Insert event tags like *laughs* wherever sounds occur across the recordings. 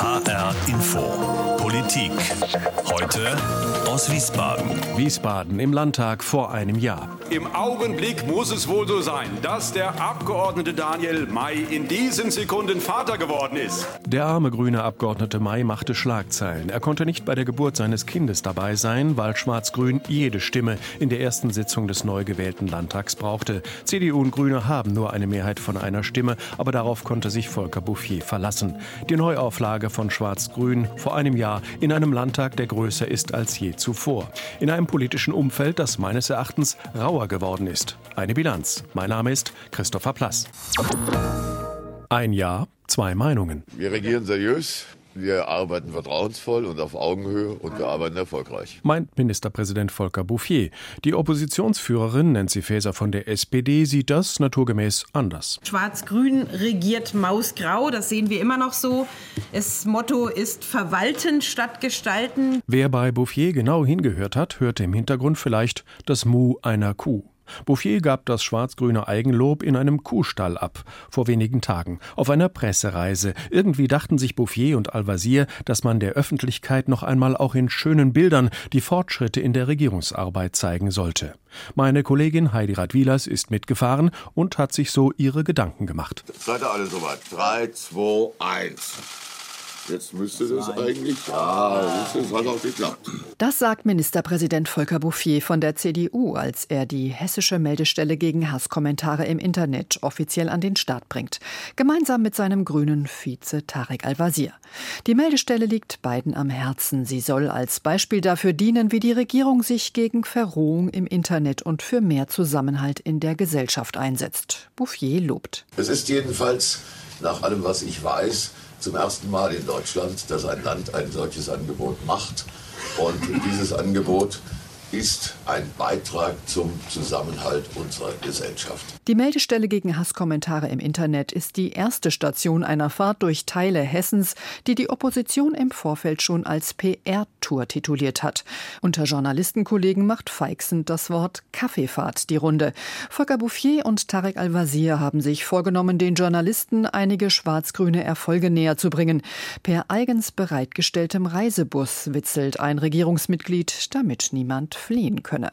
HR Info. Politik. Heute aus Wiesbaden. Wiesbaden im Landtag vor einem Jahr. Im Augenblick muss es wohl so sein, dass der Abgeordnete Daniel May in diesen Sekunden Vater geworden ist. Der arme grüne Abgeordnete May machte Schlagzeilen. Er konnte nicht bei der Geburt seines Kindes dabei sein, weil Schwarz-Grün jede Stimme in der ersten Sitzung des neu gewählten Landtags brauchte. CDU und Grüne haben nur eine Mehrheit von einer Stimme, aber darauf konnte sich Volker Bouffier verlassen. Die Neuauflage von Schwarz-Grün vor einem Jahr in einem Landtag, der größer ist als je zuvor. In einem politischen Umfeld, das meines Erachtens rauer geworden ist. Eine Bilanz. Mein Name ist Christopher Plass. Ein Jahr, zwei Meinungen. Wir regieren seriös. Wir arbeiten vertrauensvoll und auf Augenhöhe und wir arbeiten erfolgreich. Meint Ministerpräsident Volker Bouffier. Die Oppositionsführerin Nancy Faeser von der SPD sieht das naturgemäß anders. Schwarz-Grün regiert Mausgrau, das sehen wir immer noch so. Das Motto ist verwalten statt gestalten. Wer bei Bouffier genau hingehört hat, hörte im Hintergrund vielleicht das Mu einer Kuh. Bouffier gab das schwarz-grüne Eigenlob in einem Kuhstall ab, vor wenigen Tagen, auf einer Pressereise. Irgendwie dachten sich Bouffier und Al-Wazir, dass man der Öffentlichkeit noch einmal auch in schönen Bildern die Fortschritte in der Regierungsarbeit zeigen sollte. Meine Kollegin Heidi Radwilas ist mitgefahren und hat sich so ihre Gedanken gemacht. Seid ihr alle soweit? 3, 2, 1. Jetzt müsste das eigentlich, ja, das hat auch geklappt. Das sagt Ministerpräsident Volker Bouffier von der CDU, als er die hessische Meldestelle gegen Hasskommentare im Internet offiziell an den Start bringt. Gemeinsam mit seinem grünen Vize Tarek Al-Wazir. Die Meldestelle liegt beiden am Herzen. Sie soll als Beispiel dafür dienen, wie die Regierung sich gegen Verrohung im Internet und für mehr Zusammenhalt in der Gesellschaft einsetzt. Bouffier lobt. Es ist jedenfalls, nach allem, was ich weiß, zum ersten Mal in Deutschland, dass ein Land ein solches Angebot macht. Und dieses Angebot ist ein Beitrag zum Zusammenhalt unserer Gesellschaft. Die Meldestelle gegen Hasskommentare im Internet ist die erste Station einer Fahrt durch Teile Hessens, die die Opposition im Vorfeld schon als PR-Tour tituliert hat. Unter Journalistenkollegen macht feixend das Wort Kaffeefahrt die Runde. Volker Bouffier und Tarek Al-Wazir haben sich vorgenommen, den Journalisten einige schwarz-grüne Erfolge näher zu bringen. Per eigens bereitgestelltem Reisebus witzelt ein Regierungsmitglied, damit niemand fliehen könne.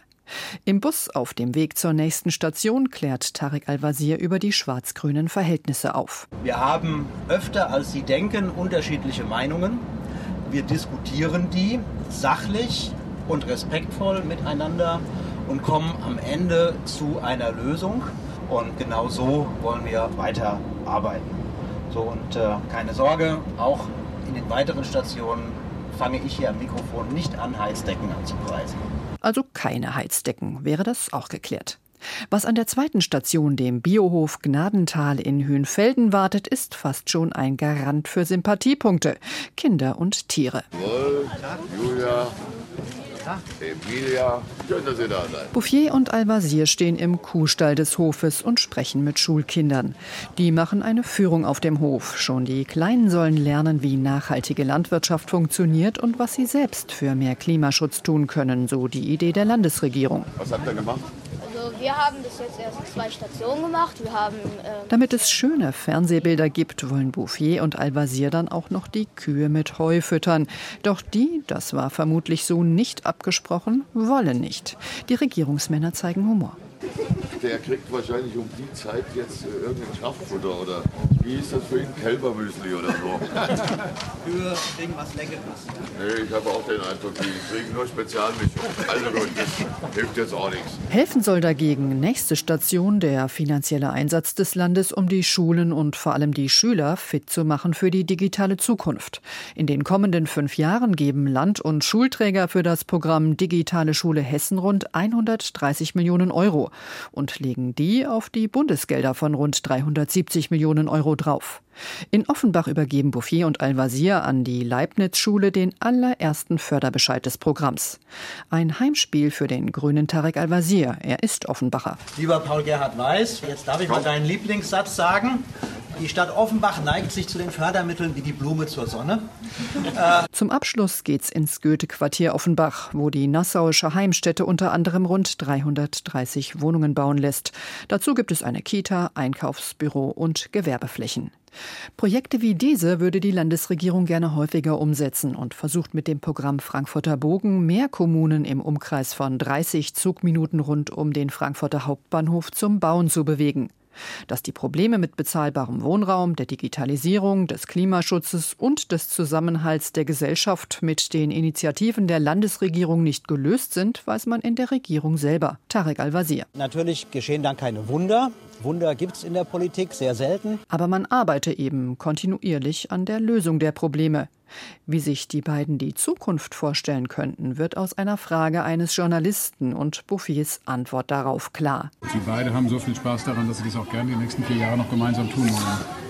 Im Bus auf dem Weg zur nächsten Station klärt Tarek Al-Wazir über die schwarz-grünen Verhältnisse auf. Wir haben öfter als Sie denken unterschiedliche Meinungen. Wir diskutieren die sachlich und respektvoll miteinander und kommen am Ende zu einer Lösung. Und genau so wollen wir weiterarbeiten. So und äh, keine Sorge, auch in den weiteren Stationen fange ich hier am Mikrofon nicht an, Heizdecken anzupreisen. Also keine Heizdecken, wäre das auch geklärt. Was an der zweiten Station, dem Biohof Gnadental in Hühnfelden, wartet, ist fast schon ein Garant für Sympathiepunkte. Kinder und Tiere. Wolf, Julia, Emilia, schön, dass ihr da seid. Bouffier und Al-Wazir stehen im Kuhstall des Hofes und sprechen mit Schulkindern. Die machen eine Führung auf dem Hof. Schon die Kleinen sollen lernen, wie nachhaltige Landwirtschaft funktioniert und was sie selbst für mehr Klimaschutz tun können, so die Idee der Landesregierung. Was habt ihr gemacht? Also wir haben bis jetzt erst zwei Stationen gemacht. Wir haben äh, Damit es schöne Fernsehbilder gibt, wollen Bouffier und Al-Wazir dann auch noch die Kühe mit Heu füttern. Doch die, das war vermutlich so nicht abgesprochen, wollen nicht. Die Regierungsmänner zeigen Humor. Der kriegt wahrscheinlich um die Zeit jetzt äh, irgendein Kraftfutter oder wie ist das für ihn? Kälbermüsli oder so. *laughs* Für irgendwas Leckeres. Nee, ich habe auch den Eindruck, die kriegen nur Spezialmischung. Also gut, das hilft jetzt auch nichts. Helfen soll dagegen nächste Station der finanzielle Einsatz des Landes, um die Schulen und vor allem die Schüler fit zu machen für die digitale Zukunft. In den kommenden fünf Jahren geben Land- und Schulträger für das Programm Digitale Schule Hessen rund 130 Millionen Euro und legen die auf die Bundesgelder von rund 370 Millionen Euro drauf. In Offenbach übergeben Bouffier und Al-Wazir an die Leibniz-Schule den allerersten Förderbescheid des Programms. Ein Heimspiel für den grünen Tarek Al-Wazir. Er ist Offenbacher. Lieber Paul Gerhard Weiß, jetzt darf ich mal deinen Lieblingssatz sagen. Die Stadt Offenbach neigt sich zu den Fördermitteln wie die Blume zur Sonne. Zum Abschluss geht's ins Goethe-Quartier Offenbach, wo die Nassauische Heimstätte unter anderem rund 330 Wohnungen bauen lässt. Dazu gibt es eine Kita, Einkaufsbüro und Gewerbeflächen. Projekte wie diese würde die Landesregierung gerne häufiger umsetzen und versucht mit dem Programm Frankfurter Bogen mehr Kommunen im Umkreis von 30 Zugminuten rund um den Frankfurter Hauptbahnhof zum Bauen zu bewegen. Dass die Probleme mit bezahlbarem Wohnraum, der Digitalisierung, des Klimaschutzes und des Zusammenhalts der Gesellschaft mit den Initiativen der Landesregierung nicht gelöst sind, weiß man in der Regierung selber. Tarek Al-Wazir. Natürlich geschehen dann keine Wunder. Wunder gibt es in der Politik sehr selten. Aber man arbeite eben kontinuierlich an der Lösung der Probleme. Wie sich die beiden die Zukunft vorstellen könnten, wird aus einer Frage eines Journalisten und Bouffiers Antwort darauf klar. Sie beide haben so viel Spaß daran, dass sie das auch gerne die nächsten vier Jahre noch gemeinsam tun wollen.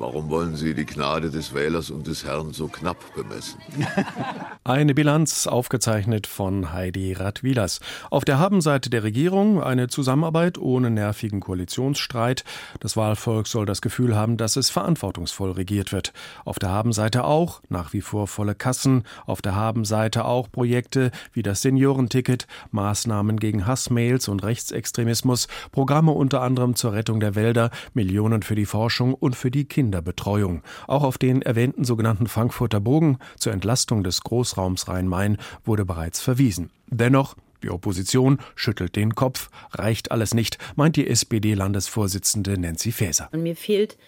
Warum wollen Sie die Gnade des Wählers und des Herrn so knapp bemessen? *laughs* Eine Bilanz aufgezeichnet von Heidi Radwilas. Auf der Habenseite der Regierung eine Zusammenarbeit ohne nervigen Koalitionsstreit. Das Wahlvolk soll das Gefühl haben, dass es verantwortungsvoll regiert wird. Auf der Habenseite auch nach wie vor volle Kassen. Auf der Habenseite auch Projekte wie das Seniorenticket, Maßnahmen gegen Hassmails und Rechtsextremismus, Programme unter anderem zur Rettung der Wälder, Millionen für die Forschung und für die Kinder. Kinderbetreuung. Auch auf den erwähnten sogenannten Frankfurter Bogen zur Entlastung des Großraums Rhein-Main wurde bereits verwiesen. Dennoch die Opposition schüttelt den Kopf, reicht alles nicht, meint die SPD-Landesvorsitzende Nancy Faeser. Und mir fehlt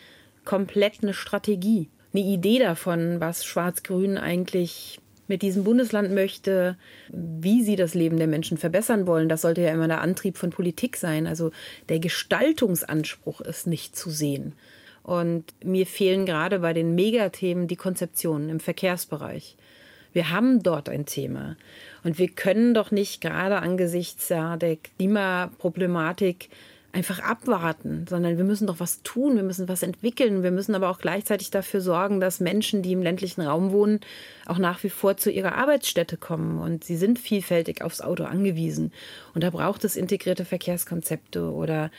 komplett eine Strategie, eine Idee davon, was Schwarz-Grün eigentlich mit diesem Bundesland möchte, wie sie das Leben der Menschen verbessern wollen. Das sollte ja immer der Antrieb von Politik sein. Also der Gestaltungsanspruch ist nicht zu sehen. Und mir fehlen gerade bei den Megathemen die Konzeptionen im Verkehrsbereich. Wir haben dort ein Thema. Und wir können doch nicht gerade angesichts ja, der Klimaproblematik einfach abwarten, sondern wir müssen doch was tun, wir müssen was entwickeln, wir müssen aber auch gleichzeitig dafür sorgen, dass Menschen, die im ländlichen Raum wohnen, auch nach wie vor zu ihrer Arbeitsstätte kommen und sie sind vielfältig aufs Auto angewiesen und da braucht es integrierte Verkehrskonzepte oder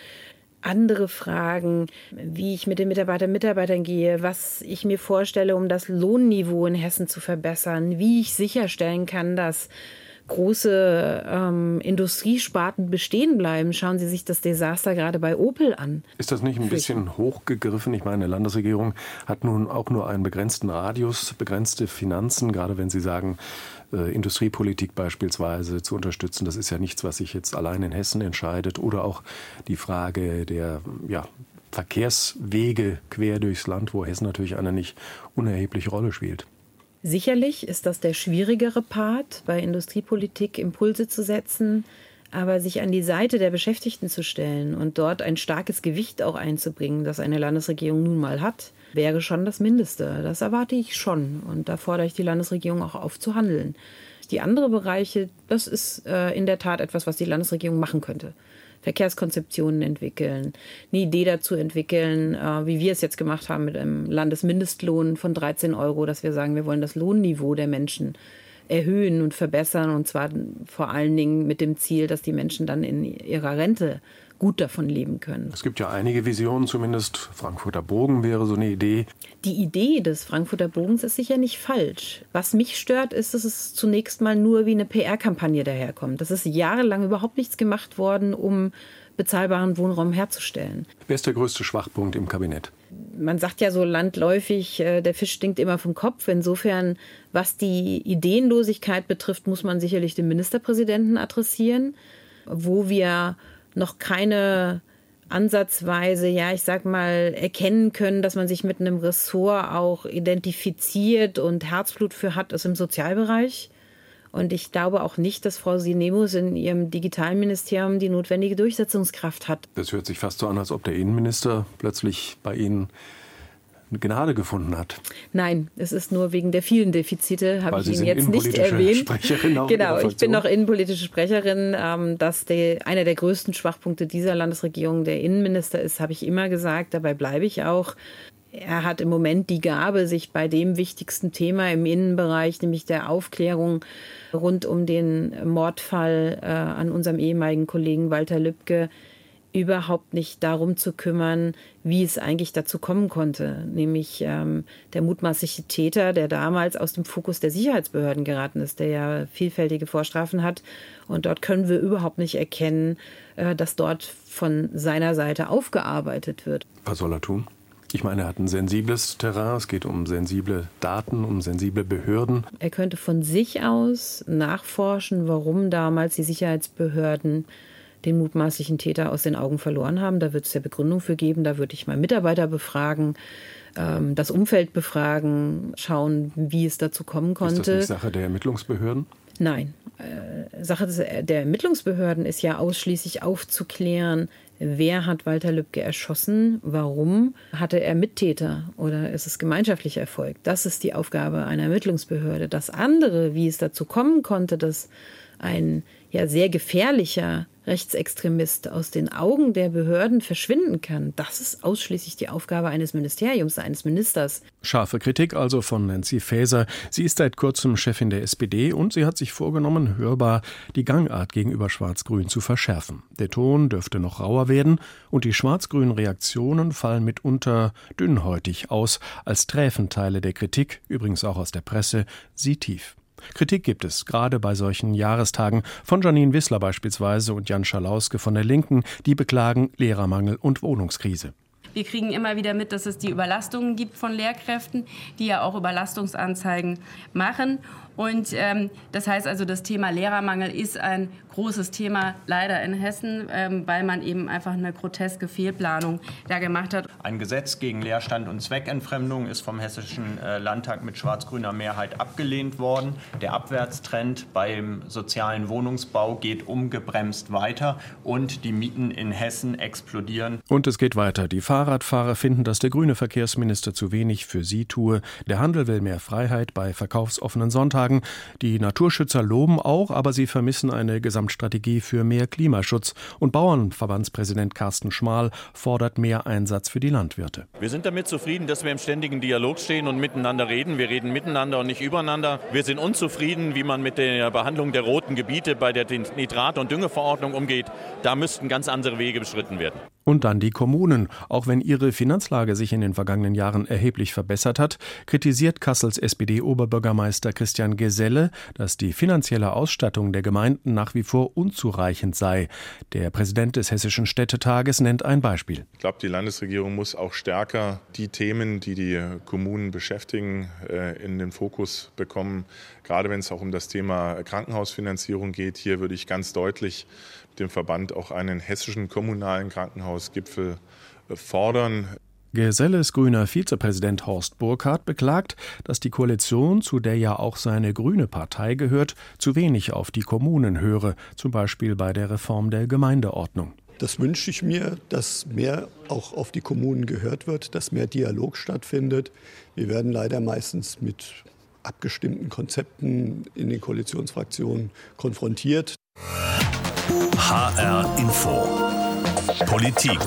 andere Fragen, wie ich mit den Mitarbeitern und Mitarbeitern gehe, was ich mir vorstelle, um das Lohnniveau in Hessen zu verbessern, wie ich sicherstellen kann, dass große ähm, Industriesparten bestehen bleiben. Schauen Sie sich das Desaster gerade bei Opel an. Ist das nicht ein bisschen hochgegriffen? Ich meine, die Landesregierung hat nun auch nur einen begrenzten Radius, begrenzte Finanzen, gerade wenn Sie sagen, äh, Industriepolitik beispielsweise zu unterstützen. Das ist ja nichts, was sich jetzt allein in Hessen entscheidet. Oder auch die Frage der ja, Verkehrswege quer durchs Land, wo Hessen natürlich eine nicht unerhebliche Rolle spielt. Sicherlich ist das der schwierigere Part, bei Industriepolitik Impulse zu setzen, aber sich an die Seite der Beschäftigten zu stellen und dort ein starkes Gewicht auch einzubringen, das eine Landesregierung nun mal hat, wäre schon das Mindeste. Das erwarte ich schon. Und da fordere ich die Landesregierung auch auf zu handeln. Die anderen Bereiche, das ist äh, in der Tat etwas, was die Landesregierung machen könnte. Verkehrskonzeptionen entwickeln, eine Idee dazu entwickeln, äh, wie wir es jetzt gemacht haben mit einem Landesmindestlohn von 13 Euro, dass wir sagen, wir wollen das Lohnniveau der Menschen erhöhen und verbessern und zwar vor allen Dingen mit dem Ziel, dass die Menschen dann in ihrer Rente gut davon leben können. Es gibt ja einige Visionen, zumindest Frankfurter Bogen wäre so eine Idee. Die Idee des Frankfurter Bogens ist sicher nicht falsch. Was mich stört, ist, dass es zunächst mal nur wie eine PR-Kampagne daherkommt. Das ist jahrelang überhaupt nichts gemacht worden, um bezahlbaren Wohnraum herzustellen. Wer ist der größte Schwachpunkt im Kabinett? Man sagt ja so landläufig, äh, der Fisch stinkt immer vom Kopf. Insofern, was die Ideenlosigkeit betrifft, muss man sicherlich den Ministerpräsidenten adressieren, wo wir noch keine Ansatzweise, ja, ich sag mal, erkennen können, dass man sich mit einem Ressort auch identifiziert und Herzblut für hat, ist im Sozialbereich. Und ich glaube auch nicht, dass Frau Sinemus in ihrem Digitalministerium die notwendige Durchsetzungskraft hat. Das hört sich fast so an, als ob der Innenminister plötzlich bei Ihnen Gnade gefunden hat. Nein, es ist nur wegen der vielen Defizite, habe ich Ihnen jetzt nicht erwähnt. Sprecherin auch genau, ich bin noch innenpolitische Sprecherin. Ähm, dass der, einer der größten Schwachpunkte dieser Landesregierung der Innenminister ist, habe ich immer gesagt. Dabei bleibe ich auch. Er hat im Moment die Gabe, sich bei dem wichtigsten Thema im Innenbereich, nämlich der Aufklärung rund um den Mordfall äh, an unserem ehemaligen Kollegen Walter Lübcke, überhaupt nicht darum zu kümmern, wie es eigentlich dazu kommen konnte. Nämlich ähm, der mutmaßliche Täter, der damals aus dem Fokus der Sicherheitsbehörden geraten ist, der ja vielfältige Vorstrafen hat. Und dort können wir überhaupt nicht erkennen, äh, dass dort von seiner Seite aufgearbeitet wird. Was soll er tun? Ich meine, er hat ein sensibles Terrain, es geht um sensible Daten, um sensible Behörden. Er könnte von sich aus nachforschen, warum damals die Sicherheitsbehörden den mutmaßlichen Täter aus den Augen verloren haben. Da wird es ja Begründung für geben, da würde ich mal Mitarbeiter befragen, ähm, das Umfeld befragen, schauen, wie es dazu kommen konnte. Ist das nicht Sache der Ermittlungsbehörden? Nein. Äh, Sache der Ermittlungsbehörden ist ja ausschließlich aufzuklären, wer hat Walter Lübcke erschossen, warum hatte er Mittäter oder ist es gemeinschaftlicher Erfolg. Das ist die Aufgabe einer Ermittlungsbehörde. Das andere, wie es dazu kommen konnte, dass ein ja sehr gefährlicher Rechtsextremist aus den Augen der Behörden verschwinden kann, das ist ausschließlich die Aufgabe eines Ministeriums, eines Ministers. Scharfe Kritik also von Nancy Faeser. Sie ist seit kurzem Chefin der SPD und sie hat sich vorgenommen, hörbar die Gangart gegenüber Schwarz-Grün zu verschärfen. Der Ton dürfte noch rauer werden und die schwarz-grünen Reaktionen fallen mitunter dünnhäutig aus, als träfen Teile der Kritik, übrigens auch aus der Presse, sie tief. Kritik gibt es, gerade bei solchen Jahrestagen, von Janine Wissler beispielsweise und Jan Schalauske von der Linken, die beklagen Lehrermangel und Wohnungskrise. Wir kriegen immer wieder mit, dass es die Überlastungen gibt von Lehrkräften, die ja auch Überlastungsanzeigen machen. Und ähm, das heißt also, das Thema Lehrermangel ist ein großes Thema leider in Hessen, ähm, weil man eben einfach eine groteske Fehlplanung da gemacht hat. Ein Gesetz gegen Leerstand und Zweckentfremdung ist vom Hessischen äh, Landtag mit schwarz-grüner Mehrheit abgelehnt worden. Der Abwärtstrend beim sozialen Wohnungsbau geht ungebremst weiter und die Mieten in Hessen explodieren. Und es geht weiter. Die Fahrradfahrer finden, dass der grüne Verkehrsminister zu wenig für sie tue. Der Handel will mehr Freiheit bei verkaufsoffenen Sonntagen. Die Naturschützer loben auch, aber sie vermissen eine Gesamtstrategie für mehr Klimaschutz. Und Bauernverbandspräsident Carsten Schmal fordert mehr Einsatz für die Landwirte. Wir sind damit zufrieden, dass wir im ständigen Dialog stehen und miteinander reden. Wir reden miteinander und nicht übereinander. Wir sind unzufrieden, wie man mit der Behandlung der roten Gebiete bei der Nitrat- und Düngeverordnung umgeht. Da müssten ganz andere Wege beschritten werden. Und dann die Kommunen. Auch wenn ihre Finanzlage sich in den vergangenen Jahren erheblich verbessert hat, kritisiert Kassels SPD-Oberbürgermeister Christian Geselle, dass die finanzielle Ausstattung der Gemeinden nach wie vor unzureichend sei. Der Präsident des Hessischen Städtetages nennt ein Beispiel. Ich glaube, die Landesregierung muss auch stärker die Themen, die die Kommunen beschäftigen, äh, in den Fokus bekommen. Gerade wenn es auch um das Thema Krankenhausfinanzierung geht. Hier würde ich ganz deutlich dem Verband auch einen hessischen kommunalen Krankenhausgipfel äh, fordern. Geselles grüner Vizepräsident Horst Burkhardt beklagt, dass die Koalition, zu der ja auch seine grüne Partei gehört, zu wenig auf die Kommunen höre, zum Beispiel bei der Reform der Gemeindeordnung. Das wünsche ich mir, dass mehr auch auf die Kommunen gehört wird, dass mehr Dialog stattfindet. Wir werden leider meistens mit abgestimmten Konzepten in den Koalitionsfraktionen konfrontiert. HR Info. Politik.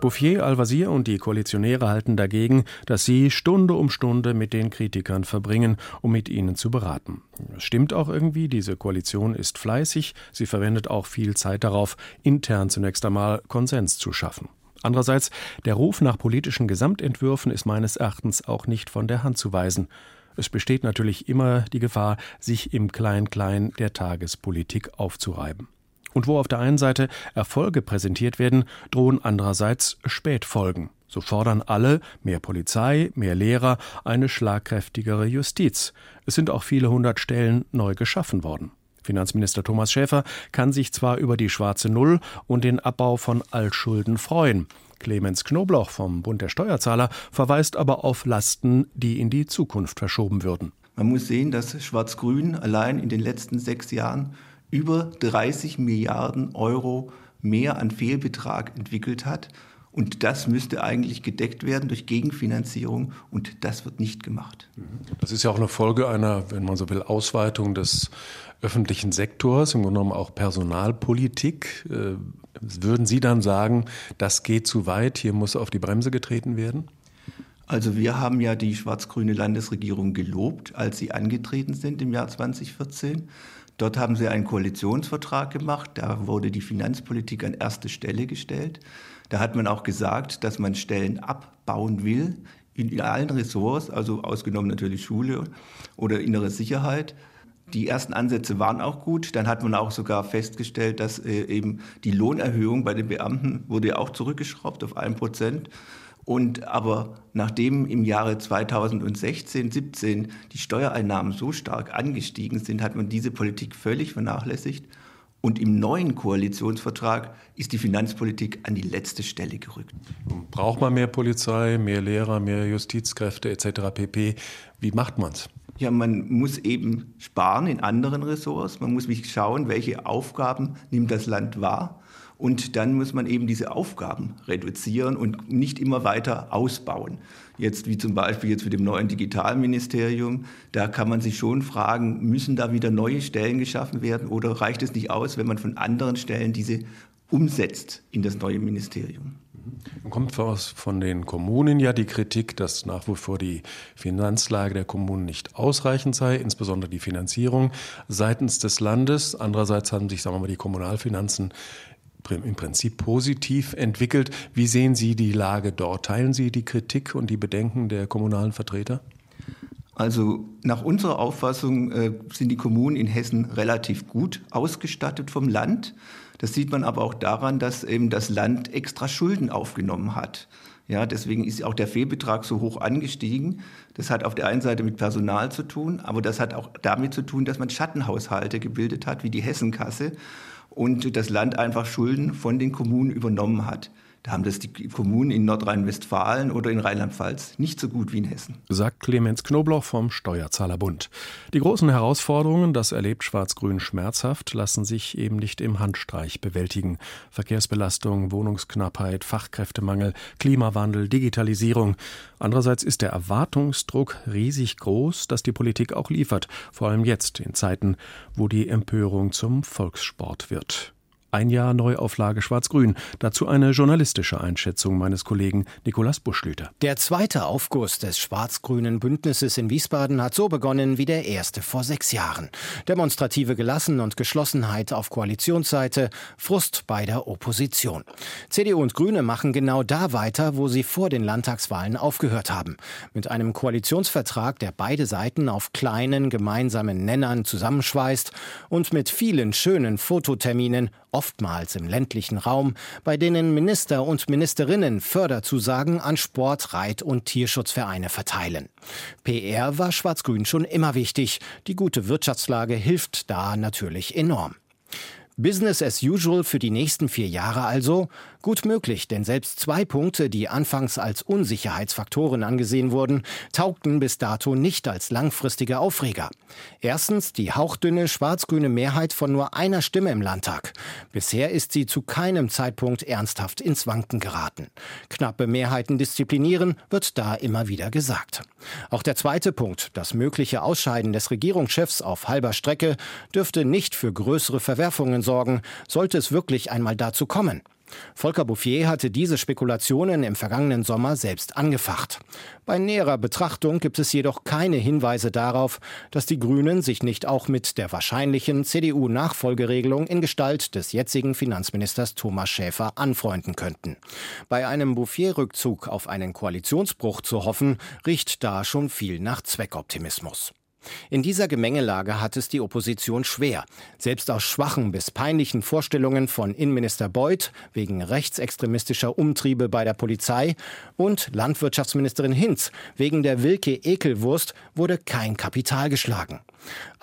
Bouffier, Al-Wazir und die Koalitionäre halten dagegen, dass sie Stunde um Stunde mit den Kritikern verbringen, um mit ihnen zu beraten. Das stimmt auch irgendwie, diese Koalition ist fleißig, sie verwendet auch viel Zeit darauf, intern zunächst einmal Konsens zu schaffen. Andererseits, der Ruf nach politischen Gesamtentwürfen ist meines Erachtens auch nicht von der Hand zu weisen. Es besteht natürlich immer die Gefahr, sich im Klein-Klein der Tagespolitik aufzureiben. Und wo auf der einen Seite Erfolge präsentiert werden, drohen andererseits Spätfolgen. So fordern alle mehr Polizei, mehr Lehrer, eine schlagkräftigere Justiz. Es sind auch viele hundert Stellen neu geschaffen worden. Finanzminister Thomas Schäfer kann sich zwar über die schwarze Null und den Abbau von Altschulden freuen. Clemens Knobloch vom Bund der Steuerzahler verweist aber auf Lasten, die in die Zukunft verschoben würden. Man muss sehen, dass Schwarz-Grün allein in den letzten sechs Jahren über 30 Milliarden Euro mehr an Fehlbetrag entwickelt hat. Und das müsste eigentlich gedeckt werden durch Gegenfinanzierung und das wird nicht gemacht. Das ist ja auch eine Folge einer, wenn man so will, Ausweitung des öffentlichen Sektors, im Grunde genommen auch Personalpolitik. Äh, würden Sie dann sagen, das geht zu weit, hier muss auf die Bremse getreten werden? Also wir haben ja die schwarz-grüne Landesregierung gelobt, als sie angetreten sind im Jahr 2014. Dort haben sie einen Koalitionsvertrag gemacht, da wurde die Finanzpolitik an erste Stelle gestellt. Da hat man auch gesagt, dass man Stellen abbauen will in allen Ressorts, also ausgenommen natürlich Schule oder innere Sicherheit. Die ersten Ansätze waren auch gut. Dann hat man auch sogar festgestellt, dass äh, eben die Lohnerhöhung bei den Beamten wurde ja auch zurückgeschraubt auf ein Prozent. Und aber nachdem im Jahre 2016, 17 die Steuereinnahmen so stark angestiegen sind, hat man diese Politik völlig vernachlässigt. Und im neuen Koalitionsvertrag ist die Finanzpolitik an die letzte Stelle gerückt. Braucht man mehr Polizei, mehr Lehrer, mehr Justizkräfte etc. pp. Wie macht man es? Ja, man muss eben sparen in anderen Ressorts. Man muss schauen, welche Aufgaben nimmt das Land wahr. Und dann muss man eben diese Aufgaben reduzieren und nicht immer weiter ausbauen. Jetzt wie zum Beispiel jetzt mit dem neuen Digitalministerium, da kann man sich schon fragen, müssen da wieder neue Stellen geschaffen werden oder reicht es nicht aus, wenn man von anderen Stellen diese umsetzt in das neue Ministerium? Kommt von den Kommunen ja die Kritik, dass nach wie vor die Finanzlage der Kommunen nicht ausreichend sei, insbesondere die Finanzierung seitens des Landes. Andererseits haben sich, sagen wir mal, die Kommunalfinanzen im Prinzip positiv entwickelt. Wie sehen Sie die Lage dort? Teilen Sie die Kritik und die Bedenken der kommunalen Vertreter? Also nach unserer Auffassung äh, sind die Kommunen in Hessen relativ gut ausgestattet vom Land. Das sieht man aber auch daran, dass eben das Land extra Schulden aufgenommen hat. Ja, deswegen ist auch der Fehlbetrag so hoch angestiegen. Das hat auf der einen Seite mit Personal zu tun, aber das hat auch damit zu tun, dass man Schattenhaushalte gebildet hat, wie die Hessenkasse und das Land einfach Schulden von den Kommunen übernommen hat. Da haben das die Kommunen in Nordrhein-Westfalen oder in Rheinland-Pfalz nicht so gut wie in Hessen. Sagt Clemens Knobloch vom Steuerzahlerbund. Die großen Herausforderungen, das erlebt Schwarz-Grün schmerzhaft, lassen sich eben nicht im Handstreich bewältigen. Verkehrsbelastung, Wohnungsknappheit, Fachkräftemangel, Klimawandel, Digitalisierung. Andererseits ist der Erwartungsdruck riesig groß, dass die Politik auch liefert, vor allem jetzt in Zeiten, wo die Empörung zum Volkssport wird. Ein Jahr Neuauflage Schwarz-Grün. Dazu eine journalistische Einschätzung meines Kollegen Nikolaus Buschlüter. Der zweite Aufguss des schwarz-grünen Bündnisses in Wiesbaden hat so begonnen wie der erste vor sechs Jahren. Demonstrative Gelassen und Geschlossenheit auf Koalitionsseite, Frust bei der Opposition. CDU und Grüne machen genau da weiter, wo sie vor den Landtagswahlen aufgehört haben. Mit einem Koalitionsvertrag, der beide Seiten auf kleinen gemeinsamen Nennern zusammenschweißt und mit vielen schönen Fototerminen oftmals im ländlichen Raum, bei denen Minister und Ministerinnen Förderzusagen an Sport, Reit- und Tierschutzvereine verteilen. PR war Schwarz-Grün schon immer wichtig. Die gute Wirtschaftslage hilft da natürlich enorm. Business as usual für die nächsten vier Jahre also? Gut möglich, denn selbst zwei Punkte, die anfangs als Unsicherheitsfaktoren angesehen wurden, taugten bis dato nicht als langfristige Aufreger. Erstens die hauchdünne schwarz-grüne Mehrheit von nur einer Stimme im Landtag. Bisher ist sie zu keinem Zeitpunkt ernsthaft ins Wanken geraten. Knappe Mehrheiten disziplinieren, wird da immer wieder gesagt. Auch der zweite Punkt, das mögliche Ausscheiden des Regierungschefs auf halber Strecke, dürfte nicht für größere Verwerfungen sorgen, sollte es wirklich einmal dazu kommen. Volker Bouffier hatte diese Spekulationen im vergangenen Sommer selbst angefacht. Bei näherer Betrachtung gibt es jedoch keine Hinweise darauf, dass die Grünen sich nicht auch mit der wahrscheinlichen CDU-Nachfolgeregelung in Gestalt des jetzigen Finanzministers Thomas Schäfer anfreunden könnten. Bei einem Bouffier-Rückzug auf einen Koalitionsbruch zu hoffen, riecht da schon viel nach Zweckoptimismus. In dieser Gemengelage hat es die Opposition schwer. Selbst aus schwachen bis peinlichen Vorstellungen von Innenminister Beuth wegen rechtsextremistischer Umtriebe bei der Polizei und Landwirtschaftsministerin Hinz wegen der Wilke Ekelwurst wurde kein Kapital geschlagen.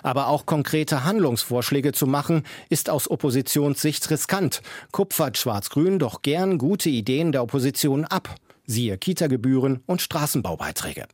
Aber auch konkrete Handlungsvorschläge zu machen, ist aus Oppositionssicht riskant, kupfert Schwarz-Grün doch gern gute Ideen der Opposition ab. Siehe Kita-Gebühren und Straßenbaubeiträge.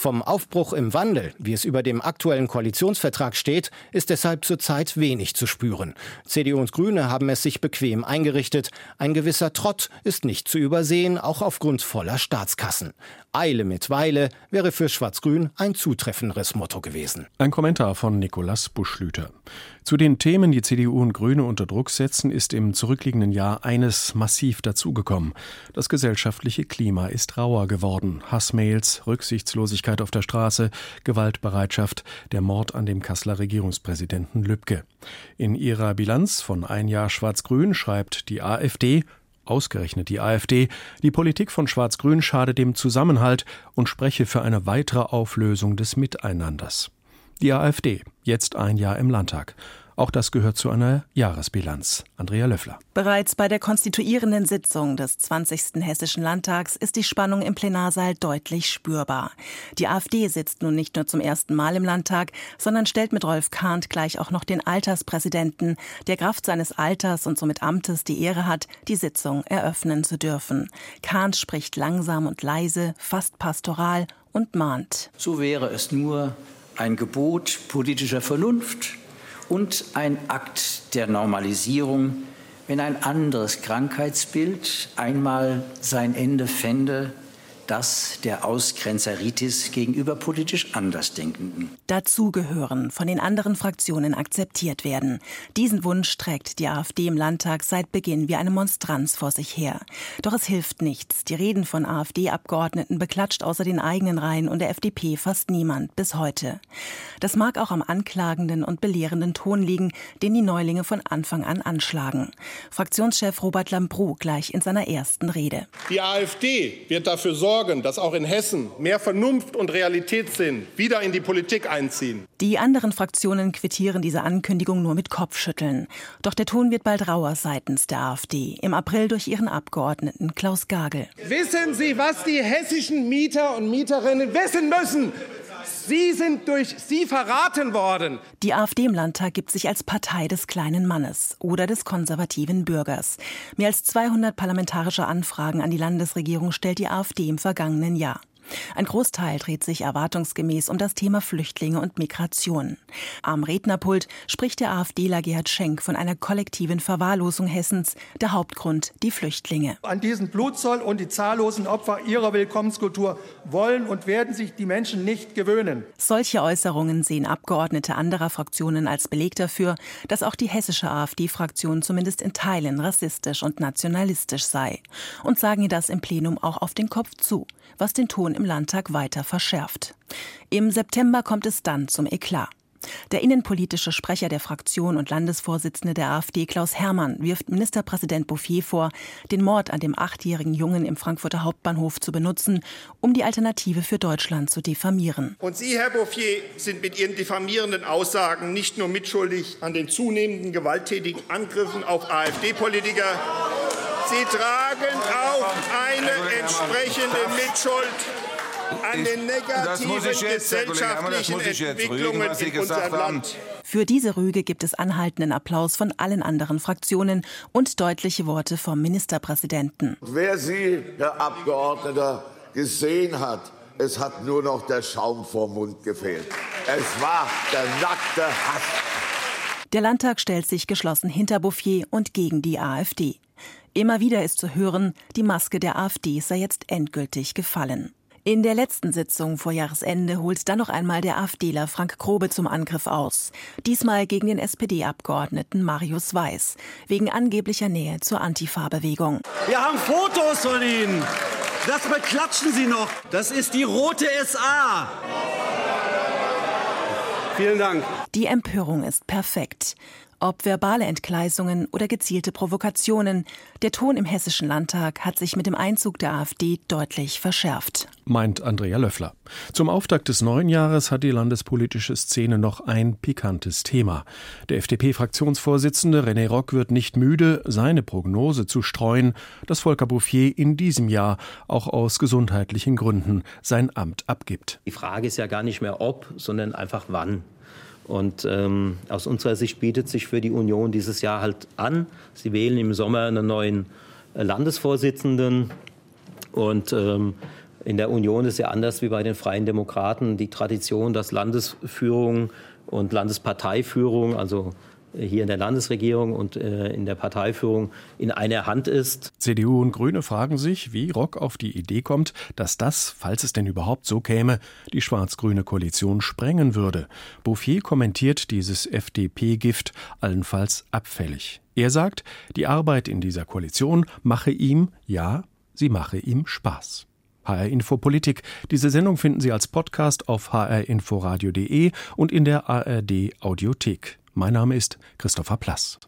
Vom Aufbruch im Wandel, wie es über dem aktuellen Koalitionsvertrag steht, ist deshalb zurzeit wenig zu spüren. CDU und Grüne haben es sich bequem eingerichtet. Ein gewisser Trott ist nicht zu übersehen, auch aufgrund voller Staatskassen. Eile mit Weile wäre für Schwarz-Grün ein zutreffenderes Motto gewesen. Ein Kommentar von Nikolaus Buschlüter. Zu den Themen, die CDU und Grüne unter Druck setzen, ist im zurückliegenden Jahr eines massiv dazugekommen. Das gesellschaftliche Klima ist rauer geworden. Hassmails, Rücksichtslosigkeit auf der Straße, Gewaltbereitschaft, der Mord an dem Kasseler Regierungspräsidenten Lübcke. In ihrer Bilanz von ein Jahr Schwarz-Grün schreibt die AfD, Ausgerechnet die AfD, die Politik von Schwarz-Grün schade dem Zusammenhalt und spreche für eine weitere Auflösung des Miteinanders. Die AfD, jetzt ein Jahr im Landtag. Auch das gehört zu einer Jahresbilanz. Andrea Löffler. Bereits bei der konstituierenden Sitzung des 20. Hessischen Landtags ist die Spannung im Plenarsaal deutlich spürbar. Die AfD sitzt nun nicht nur zum ersten Mal im Landtag, sondern stellt mit Rolf Kahnt gleich auch noch den Alterspräsidenten, der Kraft seines Alters und somit Amtes die Ehre hat, die Sitzung eröffnen zu dürfen. Kahnt spricht langsam und leise, fast pastoral und mahnt. So wäre es nur ein Gebot politischer Vernunft, und ein Akt der Normalisierung, wenn ein anderes Krankheitsbild einmal sein Ende fände das der Ausgrenzeritis gegenüber politisch Andersdenkenden. Dazu gehören, von den anderen Fraktionen akzeptiert werden. Diesen Wunsch trägt die AfD im Landtag seit Beginn wie eine Monstranz vor sich her. Doch es hilft nichts. Die Reden von AfD-Abgeordneten beklatscht außer den eigenen Reihen und der FDP fast niemand bis heute. Das mag auch am anklagenden und belehrenden Ton liegen, den die Neulinge von Anfang an anschlagen. Fraktionschef Robert Lambrou gleich in seiner ersten Rede. Die AfD wird dafür sorgen, sorgen, dass auch in Hessen mehr Vernunft und Realitätssinn wieder in die Politik einziehen. Die anderen Fraktionen quittieren diese Ankündigung nur mit Kopfschütteln. Doch der Ton wird bald rauer seitens der AfD. Im April durch ihren Abgeordneten Klaus Gagel. Wissen Sie, was die hessischen Mieter und Mieterinnen wissen müssen? Sie sind durch Sie verraten worden. Die AfD im Landtag gibt sich als Partei des kleinen Mannes oder des konservativen Bürgers. Mehr als 200 parlamentarische Anfragen an die Landesregierung stellt die AfD im vergangenen Jahr. Ein Großteil dreht sich erwartungsgemäß um das Thema Flüchtlinge und Migration. Am Rednerpult spricht der AfDler Gerhard Schenk von einer kollektiven Verwahrlosung Hessens. Der Hauptgrund die Flüchtlinge. An diesen Blutzoll und die zahllosen Opfer ihrer Willkommenskultur wollen und werden sich die Menschen nicht gewöhnen. Solche Äußerungen sehen Abgeordnete anderer Fraktionen als Beleg dafür, dass auch die hessische AfD-Fraktion zumindest in Teilen rassistisch und nationalistisch sei. Und sagen ihr das im Plenum auch auf den Kopf zu, was den Ton im Landtag weiter verschärft. Im September kommt es dann zum Eklat. Der innenpolitische Sprecher der Fraktion und Landesvorsitzende der AfD Klaus Hermann wirft Ministerpräsident Bouffier vor, den Mord an dem achtjährigen Jungen im Frankfurter Hauptbahnhof zu benutzen, um die Alternative für Deutschland zu diffamieren. Und Sie, Herr Bouffier, sind mit Ihren diffamierenden Aussagen nicht nur mitschuldig an den zunehmenden gewalttätigen Angriffen auf AfD-Politiker, Sie tragen auch eine entsprechende Mitschuld an den negativen gesellschaftlichen Entwicklungen in unserem Land. Für diese Rüge gibt es anhaltenden Applaus von allen anderen Fraktionen und deutliche Worte vom Ministerpräsidenten. Wer Sie, Herr Abgeordneter, gesehen hat, es hat nur noch der Schaum vorm Mund gefehlt. Es war der nackte Hass. Der Landtag stellt sich geschlossen hinter Bouffier und gegen die AfD. Immer wieder ist zu hören, die Maske der AfD sei jetzt endgültig gefallen. In der letzten Sitzung vor Jahresende holt dann noch einmal der AfDler Frank Grobe zum Angriff aus. Diesmal gegen den SPD-Abgeordneten Marius Weiß, wegen angeblicher Nähe zur Antifa-Bewegung. Wir haben Fotos von Ihnen. Das beklatschen Sie noch. Das ist die rote SA. Vielen Dank. Die Empörung ist perfekt. Ob verbale Entgleisungen oder gezielte Provokationen, der Ton im Hessischen Landtag hat sich mit dem Einzug der AfD deutlich verschärft. Meint Andrea Löffler. Zum Auftakt des neuen Jahres hat die landespolitische Szene noch ein pikantes Thema. Der FDP-Fraktionsvorsitzende René Rock wird nicht müde, seine Prognose zu streuen, dass Volker Bouffier in diesem Jahr auch aus gesundheitlichen Gründen sein Amt abgibt. Die Frage ist ja gar nicht mehr ob, sondern einfach wann. Und ähm, aus unserer Sicht bietet sich für die Union dieses Jahr halt an. Sie wählen im Sommer einen neuen äh, Landesvorsitzenden. Und ähm, in der Union ist ja anders wie bei den Freien Demokraten die Tradition, dass Landesführung und Landesparteiführung, also hier in der Landesregierung und äh, in der Parteiführung in einer Hand ist. CDU und Grüne fragen sich, wie Rock auf die Idee kommt, dass das, falls es denn überhaupt so käme, die schwarz-grüne Koalition sprengen würde. Bouffier kommentiert dieses FDP-Gift allenfalls abfällig. Er sagt, die Arbeit in dieser Koalition mache ihm, ja, sie mache ihm Spaß. HR Info Politik. Diese Sendung finden Sie als Podcast auf hrinforadio.de und in der ARD Audiothek. Mein Name ist Christopher Plass.